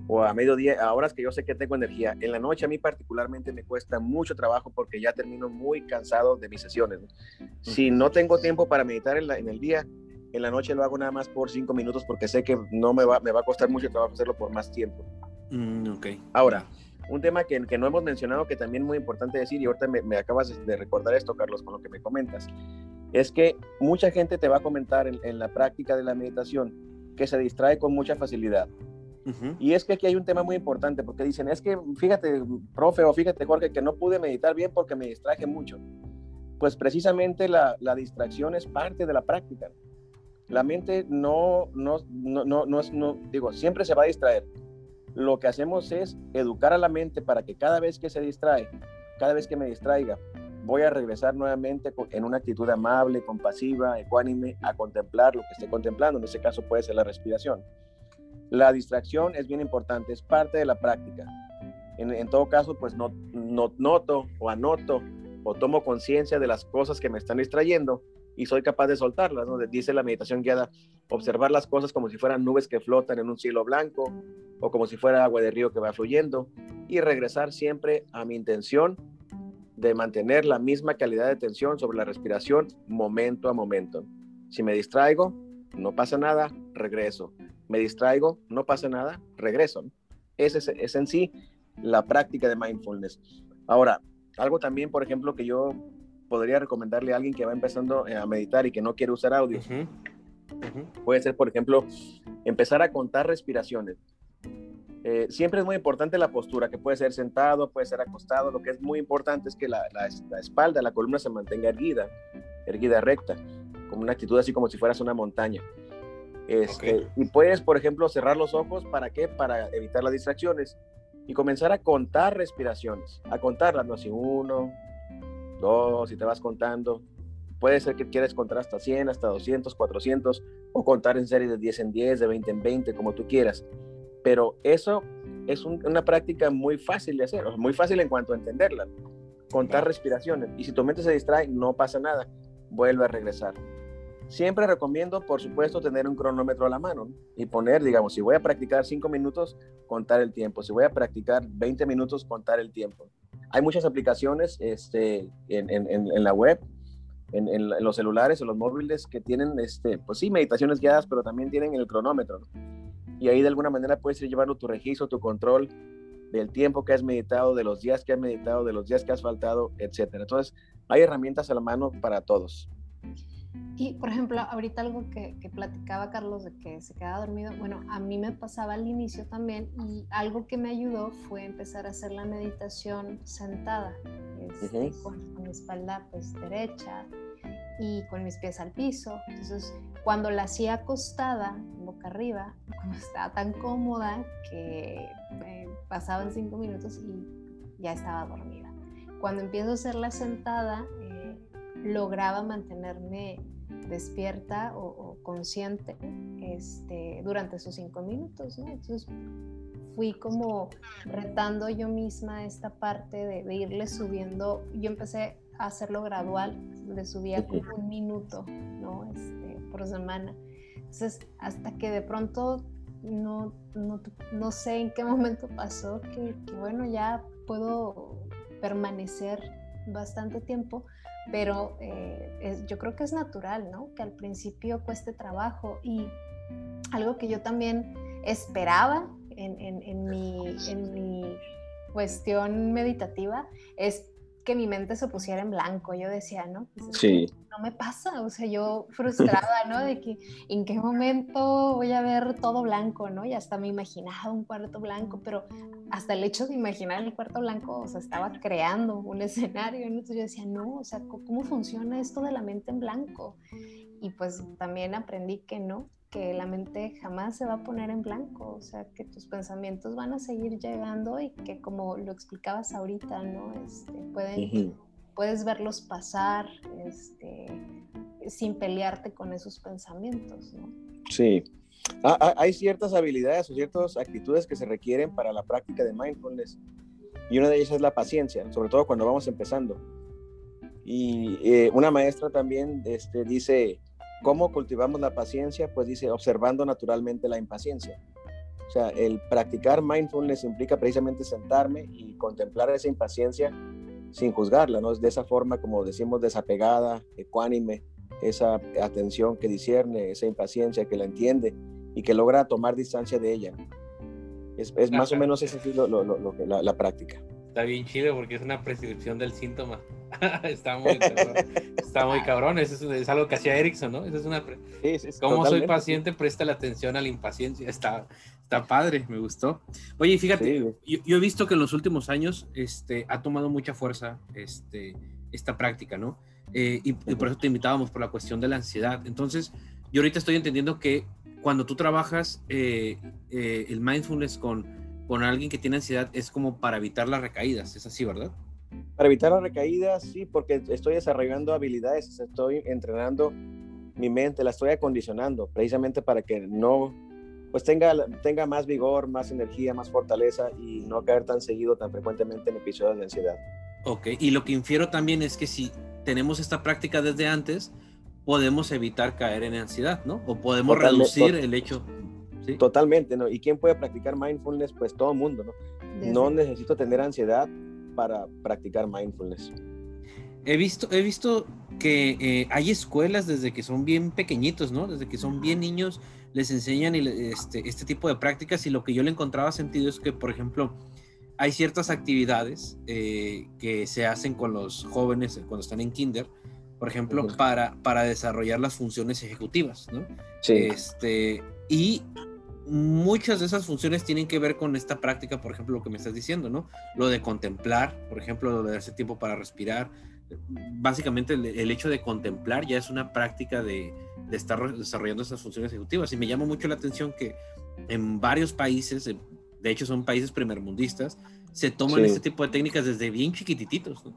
O a mediodía, a horas que yo sé que tengo energía. En la noche a mí particularmente me cuesta mucho trabajo porque ya termino muy cansado de mis sesiones. Si no tengo tiempo para meditar en, la, en el día, en la noche lo hago nada más por cinco minutos porque sé que no me va, me va a costar mucho trabajo hacerlo por más tiempo. Mm, ok. Ahora, un tema que, que, no hemos mencionado que también es muy importante decir, y ahorita me, me, acabas de recordar esto, Carlos, con lo que me comentas, es que mucha gente te va a comentar en, en la práctica de la meditación que se distrae con mucha facilidad. Uh -huh. Y es que aquí hay un tema muy importante, porque dicen, es que fíjate, profe, o fíjate, Jorge, que no pude meditar bien porque me distraje mucho. Pues precisamente la, la distracción es parte de la práctica la mente no, no, no, no, no, no, digo, siempre se va a distraer. Lo que hacemos es educar a la mente para que cada vez que se distrae, cada vez que me distraiga, voy a regresar nuevamente en una actitud amable, compasiva, ecuánime, a contemplar lo que esté contemplando. En este caso puede ser la respiración. La distracción es bien importante, es parte de la práctica. En, en todo caso, pues no, no, noto o anoto o tomo conciencia de las cosas que me están distrayendo y soy capaz de soltarlas, ¿no? Dice la meditación guiada, observar las cosas como si fueran nubes que flotan en un cielo blanco o como si fuera agua de río que va fluyendo y regresar siempre a mi intención de mantener la misma calidad de atención sobre la respiración momento a momento. Si me distraigo, no pasa nada, regreso. Me distraigo, no pasa nada, regreso. Ese es, es en sí la práctica de mindfulness. Ahora, algo también, por ejemplo, que yo podría recomendarle a alguien que va empezando eh, a meditar y que no quiere usar audio? Uh -huh. Uh -huh. Puede ser, por ejemplo, empezar a contar respiraciones. Eh, siempre es muy importante la postura, que puede ser sentado, puede ser acostado. Lo que es muy importante es que la, la, la espalda, la columna se mantenga erguida, erguida recta, como una actitud así como si fueras una montaña. Este, okay. Y puedes, por ejemplo, cerrar los ojos, ¿para qué? Para evitar las distracciones y comenzar a contar respiraciones, a contarlas, no así uno, dos, y te vas contando. Puede ser que quieras contar hasta 100, hasta 200, 400, o contar en serie de 10 en 10, de 20 en 20, como tú quieras. Pero eso es un, una práctica muy fácil de hacer, muy fácil en cuanto a entenderla. Contar claro. respiraciones. Y si tu mente se distrae, no pasa nada. Vuelve a regresar. Siempre recomiendo, por supuesto, tener un cronómetro a la mano y poner, digamos, si voy a practicar 5 minutos, contar el tiempo. Si voy a practicar 20 minutos, contar el tiempo. Hay muchas aplicaciones este, en, la web, en, los celulares, en los móviles, que tienen, este, pues sí, meditaciones guiadas, pero también tienen el cronómetro. Y ahí de alguna manera puedes ir llevando tu registro, tu control del tiempo que has meditado, de los días que has meditado, de los días que has faltado, etcétera. Entonces, hay herramientas a la mano para todos. Y, por ejemplo, ahorita algo que, platicaba Carlos de que se quedaba dormido, bueno, a mí me pasaba al inicio también y algo que me ayudó fue empezar a hacer la meditación sentada, este, con, con, mi espalda pues derecha y con mis pies al piso. Entonces, cuando la hacía acostada, boca arriba, como estaba tan cómoda que pasaban cinco minutos y ya estaba dormida. Cuando empiezo a hacerla sentada, eh, lograba mantenerme despierta o, consciente este, durante esos cinco minutos, Entonces fui como retando yo misma esta parte de, irle subiendo, yo empecé a hacerlo gradual, le subía como un minuto, ¿no? Este, por semana. Entonces, hasta que de pronto no, no, sé en qué momento pasó, que, bueno, ya puedo permanecer bastante tiempo, pero eh, yo creo que es natural, ¿no? Que al principio cueste trabajo y algo que yo también esperaba en, mi, en mi cuestión meditativa es que mi mente se pusiera en blanco. Yo decía, no, pues sí. no me pasa. O sea, yo frustrada, ¿no? De que en qué momento voy a ver todo blanco, ¿no? Y hasta me imaginaba un cuarto blanco, pero hasta el hecho de imaginar el cuarto blanco, o sea, estaba creando un escenario. Entonces yo decía, no, o sea, ¿cómo funciona esto de la mente en blanco? Y pues también aprendí que no, que la mente jamás se va a poner en blanco, o sea, que tus pensamientos van a seguir llegando y que como lo explicabas ahorita, ¿no? Este, pueden, Puedes verlos pasar este, sin pelearte con esos pensamientos, ¿no? Sí. Ah, ah, hay ciertas habilidades o ciertas actitudes que se requieren para la práctica de mindfulness y una de ellas es la paciencia, sobre todo cuando vamos empezando. Y eh, una maestra también este, dice, ¿Cómo cultivamos la paciencia? Pues dice, observando naturalmente la impaciencia. O sea, el practicar mindfulness implica precisamente sentarme y contemplar esa impaciencia sin juzgarla, ¿no? Es de esa forma, como decimos, desapegada, ecuánime, esa atención que discierne, esa impaciencia que la entiende y que logra tomar distancia de ella. Es, es más o menos ese es lo, lo, lo, la, la práctica. Está bien chido porque es una prescripción del síntoma. está muy cabrón. Está muy cabrón. Eso es, algo que hacía Erickson, ¿no? Eso es una. Como soy paciente, presta la atención a la impaciencia. Está, está padre, me gustó. Oye, fíjate, yo, he visto que en los últimos años este, ha tomado mucha fuerza este, esta práctica, ¿no? Eh, y, por eso te invitábamos por la cuestión de la ansiedad. Entonces, yo ahorita estoy entendiendo que cuando tú trabajas eh, eh, el mindfulness con, con alguien que tiene ansiedad es como para evitar las recaídas, es así, ¿verdad? Para evitar las recaídas, sí, porque estoy desarrollando habilidades, estoy entrenando mi mente, la estoy acondicionando precisamente para que no, pues tenga, tenga más vigor, más energía, más fortaleza y no caer tan seguido, tan frecuentemente en episodios de ansiedad. Ok, y lo que infiero también es que si tenemos esta práctica desde antes, podemos evitar caer en ansiedad, ¿no? O podemos reducir el hecho. Totalmente, ¿no? ¿Y quién puede practicar mindfulness? Pues todo el mundo, ¿no? No necesito tener ansiedad para practicar mindfulness. He visto, he visto que eh, hay escuelas desde que son bien pequeñitos, ¿no? Desde que son bien niños, les enseñan este, este tipo de prácticas y lo que yo le encontraba sentido es que, por ejemplo, hay ciertas actividades eh, que se hacen con los jóvenes cuando están en kinder, por ejemplo, para, para desarrollar las funciones ejecutivas, ¿no? Sí. Este, y muchas de esas funciones tienen que ver con esta práctica, por ejemplo, lo que me estás diciendo, ¿no? Lo de contemplar, por ejemplo, lo de darse tiempo para respirar. Básicamente el, hecho de contemplar ya es una práctica de, estar desarrollando esas funciones ejecutivas. Y me llama mucho la atención que en varios países, de hecho son países primermundistas, se toman este tipo de técnicas desde bien chiquititos. ¿no?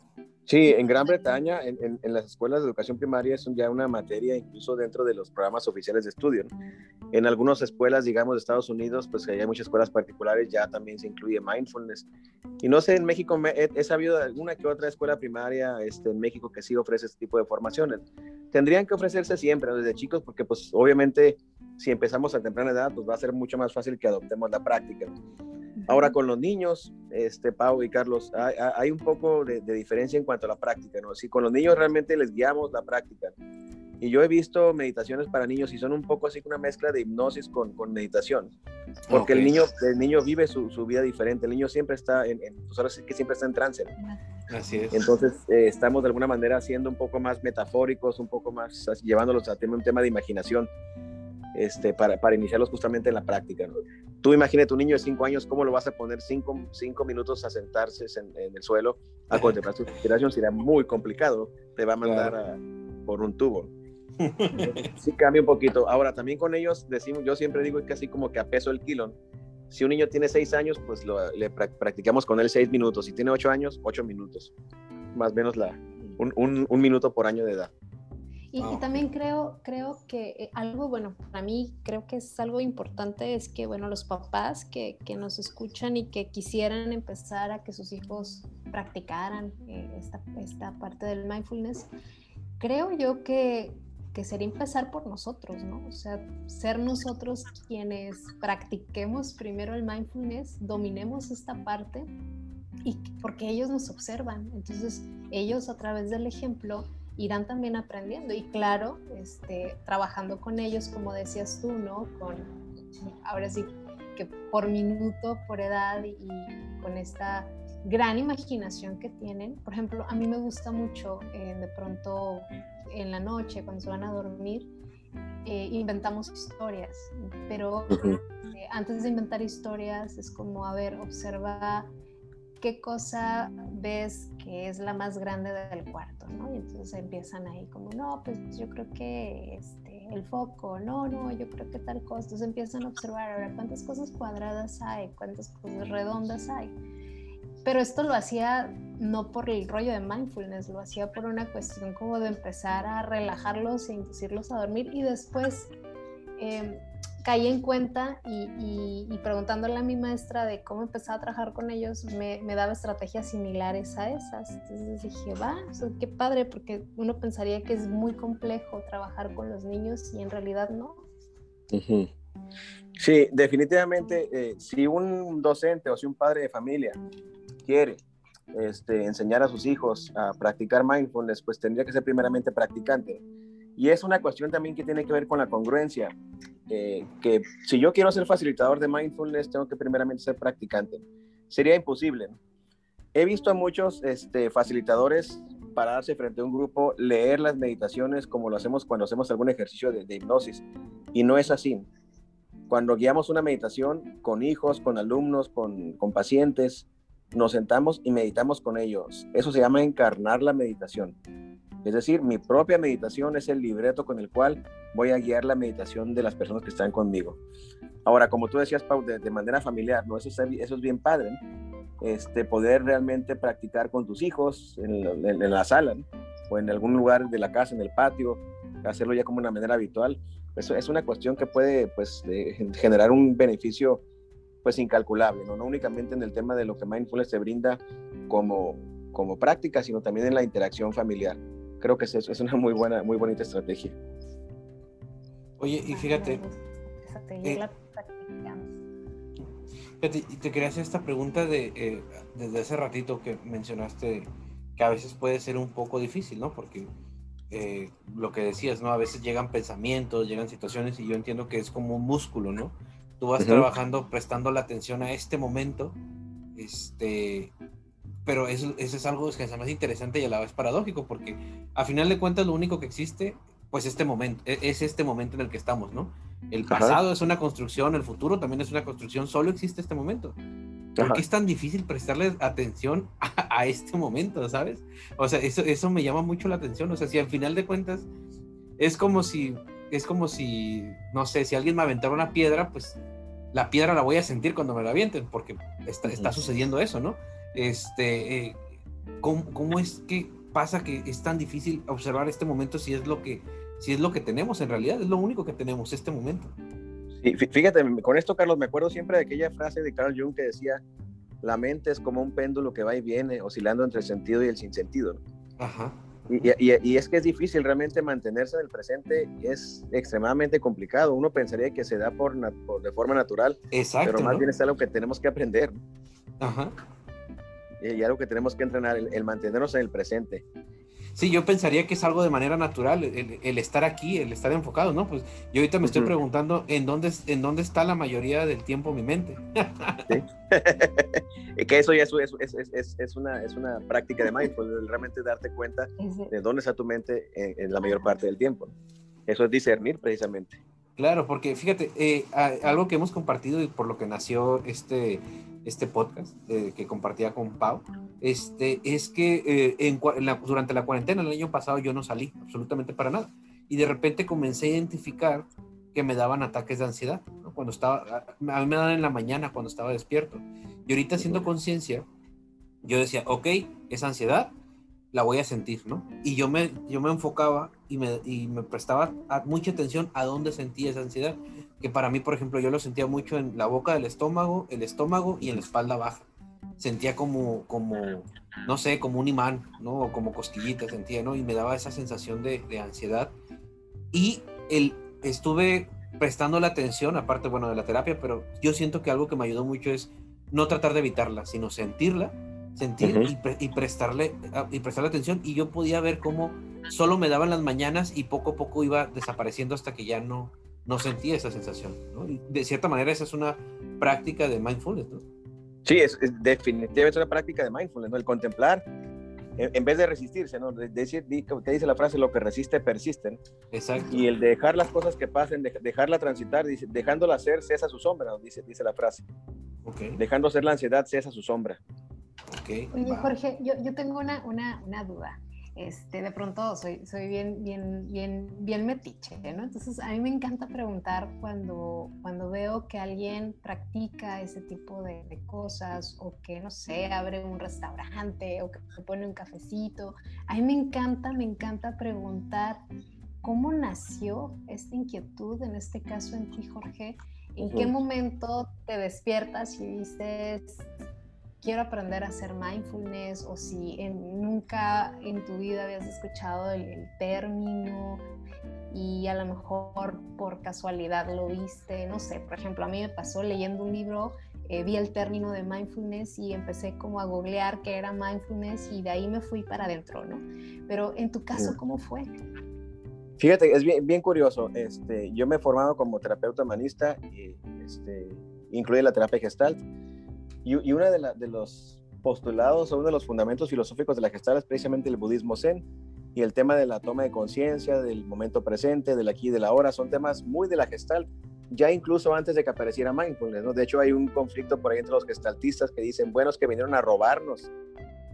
Sí, en Gran Bretaña, en, las escuelas de educación primaria es ya una materia incluso dentro de los programas oficiales de estudio. En algunas escuelas, digamos, de Estados Unidos, pues hay muchas escuelas particulares, ya también se incluye mindfulness. Y no sé, en México he, sabido de alguna que otra escuela primaria este, en México que sí ofrece este tipo de formaciones. Tendrían que ofrecerse siempre desde chicos porque pues obviamente si empezamos a temprana edad, pues va a ser mucho más fácil que adoptemos la práctica. Ahora con los niños, este, Pau y Carlos, hay, un poco de, diferencia en cuanto a la práctica, ¿no? Si con los niños realmente les guiamos la práctica. Y yo he visto meditaciones para niños y son un poco así una mezcla de hipnosis con, con meditación. Porque el, niño, el niño vive su, su, vida diferente. El niño siempre está en, en pues ahora sí que siempre está en trance. Así es. Entonces eh, estamos de alguna manera siendo un poco más metafóricos, un poco más llevándolos a un tema de imaginación este, para, para iniciarlos justamente en la práctica. ¿no? Tú imagínate tu niño de 5 años, ¿cómo lo vas a poner 5 cinco, minutos a sentarse en, el suelo a contemplar su respiración? Sería muy complicado, te va a mandar por un tubo. sí cambia un poquito. Ahora, también con ellos decimos, yo siempre digo que así como que a peso el kilo. Si un niño tiene 6 años, pues lo, le practicamos con él 6 minutos. Si tiene 8 años, 8 minutos. Más o menos la, un, un, un minuto por año de edad. Y, también creo, creo que eh, algo, bueno, para mí creo que es algo importante es que, bueno, los papás que, que nos escuchan y que quisieran empezar a que sus hijos practicaran eh, esta, esta, parte del mindfulness, creo yo que, que sería empezar por nosotros, ¿no? O sea, ser nosotros quienes practiquemos primero el mindfulness, dominemos esta parte y porque ellos nos observan. Entonces, ellos a través del ejemplo irán también aprendiendo y claro, este, trabajando con ellos, como decías tú, ¿no? Con, ahora sí, que por minuto, por edad y, con esta gran imaginación que tienen. Por ejemplo, a mí me gusta mucho eh, de pronto en la noche, cuando se van a dormir, eh, inventamos historias, pero eh, antes de inventar historias es como, a ver, observa qué cosa ves que es la más grande del cuarto, ¿no? Y entonces empiezan ahí como, no, pues yo creo que este, el foco, no, no, yo creo que tal cosa. Entonces empiezan a observar, ahora, cuántas cosas cuadradas hay, cuántas cosas redondas hay. Pero esto lo hacía no por el rollo de mindfulness, lo hacía por una cuestión como de empezar a relajarlos e inducirlos a dormir y después eh, caí en cuenta y, preguntándole a mi maestra de cómo empezar a trabajar con ellos, me, daba estrategias similares a esas. Entonces dije, va, qué padre, porque uno pensaría que es muy complejo trabajar con los niños y en realidad no. Sí, definitivamente, eh, si un docente o si un padre de familia quiere este, enseñar a sus hijos a practicar mindfulness, pues tendría que ser primeramente practicante. Y es una cuestión también que tiene que ver con la congruencia. Eh, que si yo quiero ser facilitador de mindfulness, tengo que primeramente ser practicante. Sería imposible. He visto a muchos este, facilitadores pararse frente a un grupo, leer las meditaciones como lo hacemos cuando hacemos algún ejercicio de, hipnosis. Y no es así. Cuando guiamos una meditación con hijos, con alumnos, con pacientes, nos sentamos y meditamos con ellos. Eso se llama encarnar la meditación. Es decir, mi propia meditación es el libreto con el cual voy a guiar la meditación de las personas que están conmigo. Ahora, como tú decías, Pau, de, manera familiar, ¿no? Eso es, eso es bien padre, este, poder realmente practicar con tus hijos en, la sala, o en algún lugar de la casa, en el patio, hacerlo ya como una manera habitual. Eso es una cuestión que puede, pues, generar un beneficio, pues, incalculable, ¿no? No únicamente en el tema de lo que Mindfulness te brinda como, como práctica, sino también en la interacción familiar creo que es, es una muy buena, muy bonita estrategia. Oye, y fíjate. Eh, fíjate, y te quería hacer esta pregunta de eh, desde hace ratito que mencionaste que a veces puede ser un poco difícil, ¿no? Porque eh, lo que decías, ¿no? A veces llegan pensamientos, llegan situaciones y yo entiendo que es como un músculo, ¿no? Tú vas trabajando, prestando la atención a este momento, este, pero eso, eso es algo que es más interesante y a la vez paradójico, porque a final de cuentas lo único que existe, pues este momento, e, es este momento en el que estamos, ¿no? El pasado es una construcción, el futuro también es una construcción, solo existe este momento. ¿Por qué es tan difícil prestarle atención a, este momento, sabes? O sea, eso, eso me llama mucho la atención. O sea, si al final de cuentas es como si, es como si, no sé, si alguien me aventara una piedra, pues la piedra la voy a sentir cuando me la avienten, porque está, está sucediendo eso, ¿no? Este, eh, ¿cómo, es que pasa que es tan difícil observar este momento si es lo que, si es lo que tenemos en realidad, es lo único que tenemos este momento. Sí, fíjate, con esto, Carlos, me acuerdo siempre de aquella frase de Carl Jung que decía, la mente es como un péndulo que va y viene, oscilando entre el sentido y el sinsentido. Ajá. Y, y, es que es difícil realmente mantenerse en el presente, es extremadamente complicado. Uno pensaría que se da por, por de forma natural, Exacto, pero más bien es algo que tenemos que aprender. Ajá. Y, algo que tenemos que entrenar, el mantenernos en el presente. Sí, yo pensaría que es algo de manera natural, el, estar aquí, el estar enfocado, ¿no? Pues yo ahorita me estoy preguntando en dónde, en dónde está la mayoría del tiempo mi mente. Sí. que eso ya es, es, es, una, es una práctica de mindfulness, realmente darte cuenta de dónde está tu mente en, la mayor parte del tiempo. Eso es discernir precisamente. Claro, porque fíjate, eh, algo que hemos compartido y por lo que nació este, este podcast eh, que compartía con Pau, este, es que eh, durante la cuarentena el año pasado yo no salí absolutamente para nada. Y de repente comencé a identificar que me daban ataques de ansiedad, cuando estaba, a mí me daban en la mañana cuando estaba despierto. Y ahorita haciendo conciencia, yo decía, ok, esa ansiedad la voy a sentir, ¿no? Y yo me, yo me enfocaba y me, y me prestaba mucha atención a dónde sentía esa ansiedad que para mí, por ejemplo, yo lo sentía mucho en la boca del estómago, el estómago y en la espalda baja. Sentía como, como no sé, como un imán, ¿no? O como cosquillita sentía, ¿no? Y me daba esa sensación de, de ansiedad. Y el, estuve prestando la atención, aparte, bueno, de la terapia, pero yo siento que algo que me ayudó mucho es no tratar de evitarla, sino sentirla, sentir y, y, prestarle, y prestarle atención. Y yo podía ver cómo solo me daban las mañanas y poco a poco iba desapareciendo hasta que ya no, no sentía esa sensación. ¿no? de cierta manera esa es una práctica de mindfulness. ¿no? Sí, es, definitivamente una práctica de mindfulness, ¿no? el contemplar en, vez de resistirse, ¿no? De, decir, te dice la frase, lo que resiste persiste. Exacto. Y el dejar las cosas que pasen, dejarla transitar, dice, dejándola ser, cesa su sombra, dice, dice la frase. Okay. Dejando ser la ansiedad, cesa su sombra. Okay. Oye, Jorge, yo, yo tengo una, una, una duda. Este, de pronto soy, soy bien, bien, bien, bien metiche, ¿no? Entonces a mí me encanta preguntar cuando, cuando veo que alguien practica ese tipo de, cosas o que, no sé, abre un restaurante o que se pone un cafecito. A mí me encanta, me encanta preguntar cómo nació esta inquietud, en este caso en ti, Jorge. ¿En qué momento te despiertas y dices, quiero aprender a hacer mindfulness o si nunca en tu vida habías escuchado el, término y a lo mejor por casualidad lo viste, no sé, por ejemplo, a mí me pasó leyendo un libro, eh, vi el término de mindfulness y empecé como a googlear qué era mindfulness y de ahí me fui para adentro, ¿no? Pero en tu caso, ¿cómo fue? Fíjate, es bien, bien curioso. Este, yo me he formado como terapeuta humanista y este, incluye la terapia gestalt y, uno de, de, los postulados o uno de los fundamentos filosóficos de la Gestalt es precisamente el budismo zen. Y el tema de la toma de conciencia, del momento presente, del aquí y del ahora, son temas muy de la Gestalt, ya incluso antes de que apareciera mindfulness. ¿no? De hecho, hay un conflicto por ahí entre los gestaltistas que dicen, buenos que vinieron a robarnos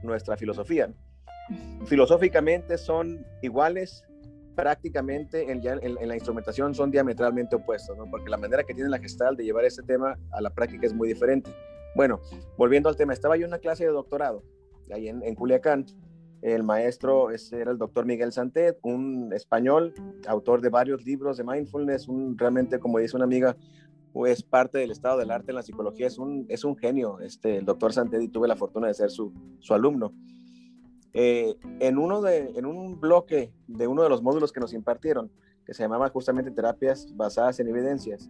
nuestra filosofía. Filosóficamente son iguales, prácticamente en, en, la instrumentación son diametralmente opuestos, ¿no? porque la manera que tiene la Gestalt de llevar este tema a la práctica es muy diferente. Bueno, volviendo al tema, estaba yo en una clase de doctorado, ahí en, Culiacán. El maestro era el doctor Miguel Santet, un español, autor de varios libros de mindfulness, un, realmente, como dice una amiga, es parte del estado del arte en la psicología, es un, es un genio, este, el doctor Santet, y tuve la fortuna de ser su, su alumno. Eh, en, uno de, en un bloque de uno de los módulos que nos impartieron, que se llamaba justamente terapias basadas en evidencias,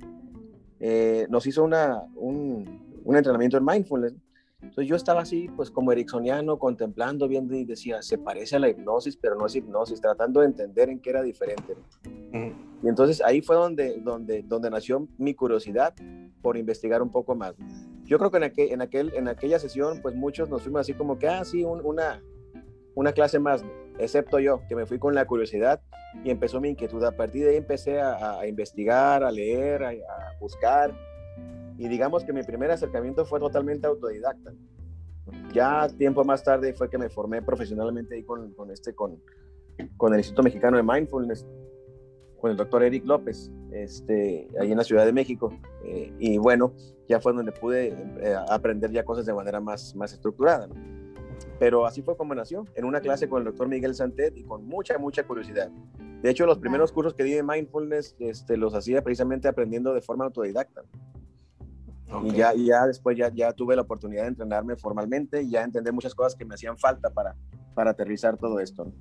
eh, nos hizo una, un, un entrenamiento en mindfulness. Entonces yo estaba así, pues como ericksoniano, contemplando, viendo y decía, se parece a la hipnosis, pero no es hipnosis, tratando de entender en qué era diferente. Y entonces ahí fue donde, donde, donde nació mi curiosidad por investigar un poco más. Yo creo que en, aquel, en, aquel, en aquella sesión, pues muchos nos fuimos así como que, ah, sí, una, una clase más, excepto yo, que me fui con la curiosidad y empezó mi inquietud. A partir de ahí empecé a, a investigar, a leer, a, a buscar y digamos que mi primer acercamiento fue totalmente autodidacta. Ya tiempo más tarde fue que me formé profesionalmente ahí con, con este, con, con, el Instituto Mexicano de Mindfulness, con el doctor Eric López, este, ahí en la Ciudad de México. Eh, y bueno, ya fue donde pude eh, aprender ya cosas de manera más, más estructurada. Pero así fue como nació, en una clase con el doctor Miguel Santet y con mucha, mucha curiosidad. De hecho, los primeros cursos que di de mindfulness este, los hacía precisamente aprendiendo de forma autodidacta. Y ya, ya después ya, ya tuve la oportunidad de entrenarme formalmente y ya entender muchas cosas que me hacían falta para, para aterrizar todo esto.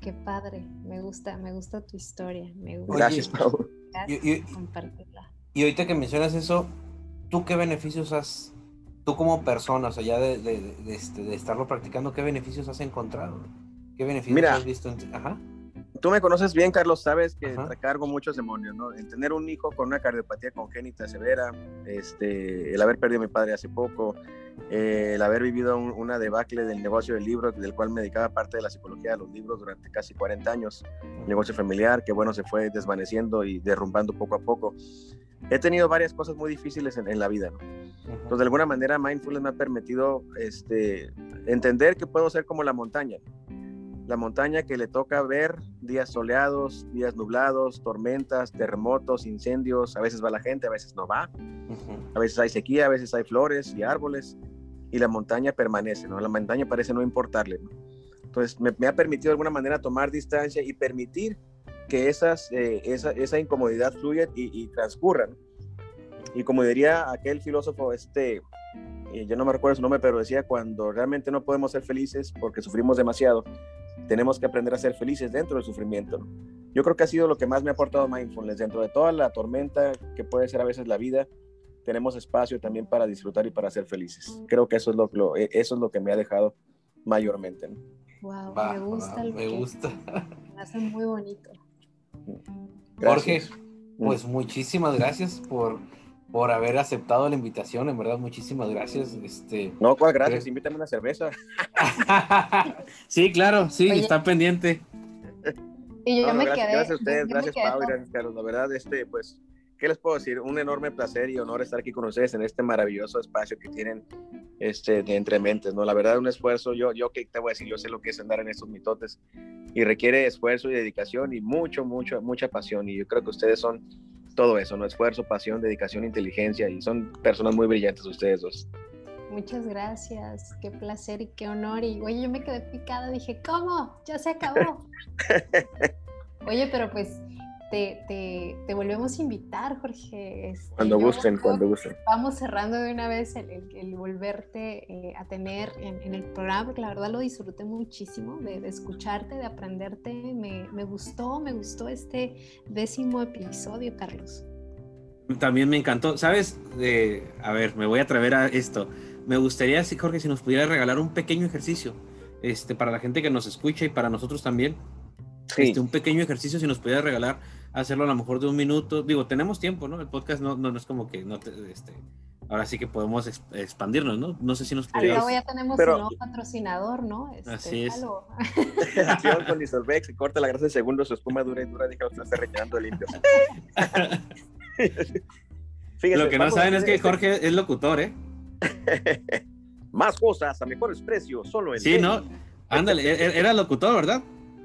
Qué padre, me gusta, me gusta tu historia. Me gusta. Gracias, Pau. Gracias y, por compartirla. Y ahorita que mencionas eso, ¿tú qué beneficios has, tú como persona, o sea, ya de, de, de, este, de estarlo practicando, qué beneficios has encontrado? ¿Qué beneficios has visto? En Ajá tú me conoces bien, Carlos, sabes que cargo muchos demonios, ¿no? El tener un hijo con una cardiopatía congénita severa, este, el haber perdido a mi padre hace poco, eh, el haber vivido una debacle del negocio del libro, del cual me dedicaba parte de la psicología de los libros durante casi 40 años, negocio familiar que, bueno, se fue desvaneciendo y derrumbando poco a poco. He tenido varias cosas muy difíciles en, la vida, ¿no? Entonces, de alguna manera, Mindfulness me ha permitido este, entender que puedo ser como la montaña la montaña que le toca ver días soleados, días nublados, tormentas, terremotos, incendios, a veces va la gente, a veces no va, a veces hay sequía, a veces hay flores y árboles, y la montaña permanece, ¿no? La montaña parece no importarle, Entonces me, ha permitido de alguna manera tomar distancia y permitir que esas, eh, esa, incomodidad fluya y, y transcurra, Y como diría aquel filósofo, este, eh, yo no me recuerdo su nombre, pero decía, cuando realmente no podemos ser felices porque sufrimos demasiado, tenemos que aprender a ser felices dentro del sufrimiento. Yo creo que ha sido lo que más me ha aportado mindfulness. Dentro de toda la tormenta que puede ser a veces la vida, tenemos espacio también para disfrutar y para ser felices. Creo que eso es lo, lo e, eso es lo que me ha dejado mayormente. Wow, me gusta. me gusta. Me hace muy bonito. Jorge, pues muchísimas gracias por por haber aceptado la invitación, en verdad, muchísimas gracias. Este, no, cuál gracias, invítame una cerveza. sí, claro, sí, está pendiente. Y yo me gracias, quedé. Gracias a ustedes, gracias Pau, gracias Carlos. La verdad, este, pues, ¿qué les puedo decir? Un enorme placer y honor estar aquí con ustedes en este maravilloso espacio que tienen este, de entre mentes, ¿no? La verdad, un esfuerzo, yo, yo que te voy a decir, yo sé lo que es andar en estos mitotes y requiere esfuerzo y dedicación y mucho, mucho, mucha pasión y yo creo que ustedes son todo eso, ¿no? Esfuerzo, pasión, dedicación, inteligencia y son personas muy brillantes ustedes dos. Muchas gracias, qué placer y qué honor. Y oye, yo me quedé picada, dije, ¿cómo? Ya se acabó. oye, pero pues te, volvemos a invitar, Jorge. Este, cuando gusten, cuando gusten. Vamos cerrando de una vez el, volverte eh, a tener en, el programa, porque la verdad lo disfruté muchísimo de, escucharte, de aprenderte. Me, gustó, me gustó este décimo episodio, Carlos. También me encantó. ¿Sabes? a ver, me voy a atrever a esto. Me gustaría, Jorge, si nos pudiera regalar un pequeño ejercicio este, para la gente que nos escucha y para nosotros también. Este, un pequeño ejercicio, si nos pudiera regalar hacerlo a lo mejor de un minuto. Digo, tenemos tiempo, ¿no? El podcast no, no, es como que no este, ahora sí que podemos expandirnos, ¿no? No sé si nos podrías... ya tenemos un nuevo patrocinador, ¿no? Este, así es. Acción con Isolvex, se corta la grasa de segundo, su espuma dura y dura, deja usted estar rellenando limpio. Lo que no saben es que Jorge es locutor, ¿eh? Más cosas a mejores precios, solo en... Sí, ¿no? Ándale, e-, e-, era locutor, ¿verdad?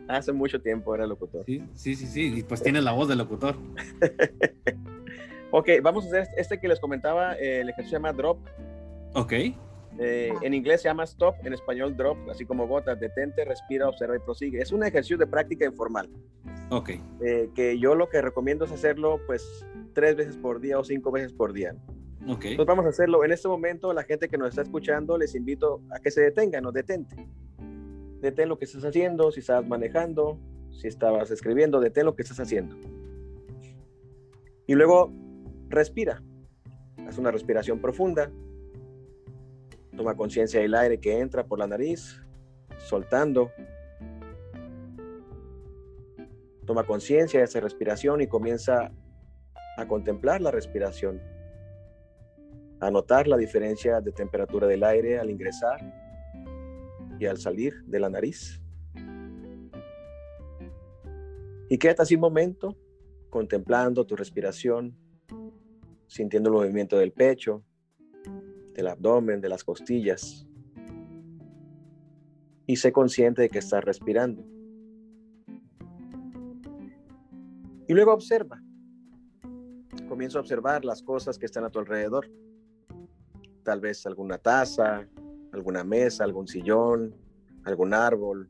Hace mucho tiempo era locutor. Sí, sí, sí, sí. Y pues tiene la voz de locutor. ok, vamos a hacer este que les comentaba. Eh, el ejercicio se llama drop. Ok. Eh, en inglés se llama stop, en español drop, así como gotas, detente, respira, observa y prosigue. Es un ejercicio de práctica informal. Ok. Eh, que yo lo que recomiendo es hacerlo pues tres veces por día o cinco veces por día. Ok. Entonces vamos a hacerlo. En este momento, la gente que nos está escuchando, les invito a que se detengan o detente detén lo que estás haciendo, si estabas manejando, si estabas escribiendo, detén lo que estás haciendo. Y luego respira. Haz una respiración profunda. Toma conciencia del aire que entra por la nariz, soltando. Toma conciencia de esa respiración y comienza a contemplar la respiración. A notar la diferencia de temperatura del aire al ingresar y al salir de la nariz. Y quédate así un momento contemplando tu respiración, sintiendo el movimiento del pecho, del abdomen, de las costillas. Y sé consciente de que estás respirando. Y luego observa. Comienza a observar las cosas que están a tu alrededor. Tal vez alguna taza, alguna mesa, algún sillón, algún árbol,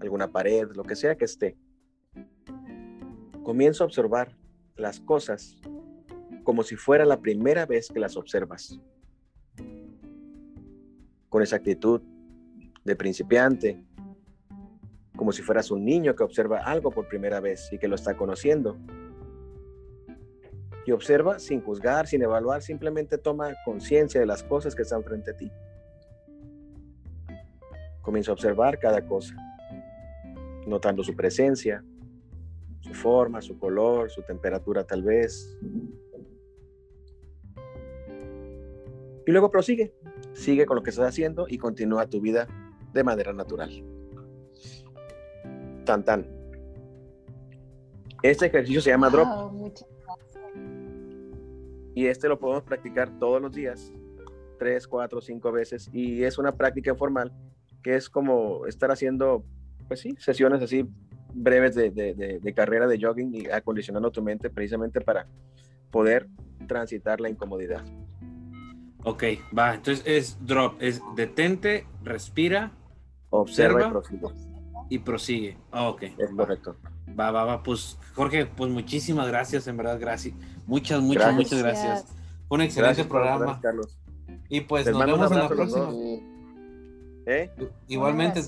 alguna pared, lo que sea que esté. Comienzo a observar las cosas como si fuera la primera vez que las observas. Con esa actitud de principiante, como si fueras un niño que observa algo por primera vez y que lo está conociendo. Y observa sin juzgar, sin evaluar, simplemente toma conciencia de las cosas que están frente a ti. Comienza a observar cada cosa, notando su presencia, su forma, su color, su temperatura tal vez. Y luego prosigue, sigue con lo que estás haciendo y continúa tu vida de manera natural. Tan tan. Este ejercicio se llama drop. Y este lo podemos practicar todos los días, tres, cuatro, cinco veces. Y es una práctica informal que es como estar haciendo, pues sí, sesiones así breves de, de, carrera de jogging y acondicionando tu mente precisamente para poder transitar la incomodidad. Ok, va, entonces es drop, es detente, respira, observa, y prosigue. Ah, ok. Es correcto. Va, va, va, pues Jorge, pues muchísimas gracias, en verdad, gracias. Muchas, muchas, muchas gracias. un excelente programa. Carlos. Y pues nos vemos en la próxima. ¿Eh? Igualmente,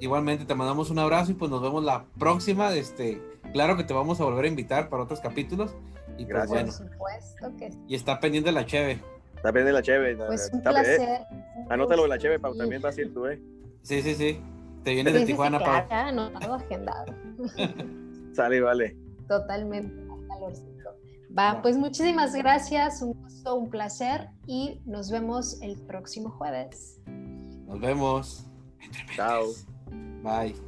igualmente te mandamos un abrazo y pues nos vemos la próxima. Este, claro que te vamos a volver a invitar para otros capítulos. Y pues Gracias. Y está pendiente la cheve. Está pendiente la cheve. Pues un placer. Anótalo de la cheve, Pau, también va a ser tú, ¿eh? Sí, sí, sí. Te vienes de Tijuana, Pau. Ya anotado, agendado. Sale, vale. Totalmente, Va, pues muchísimas gracias, un gusto, un placer y nos vemos el próximo jueves. Nos vemos. Chao. Bye.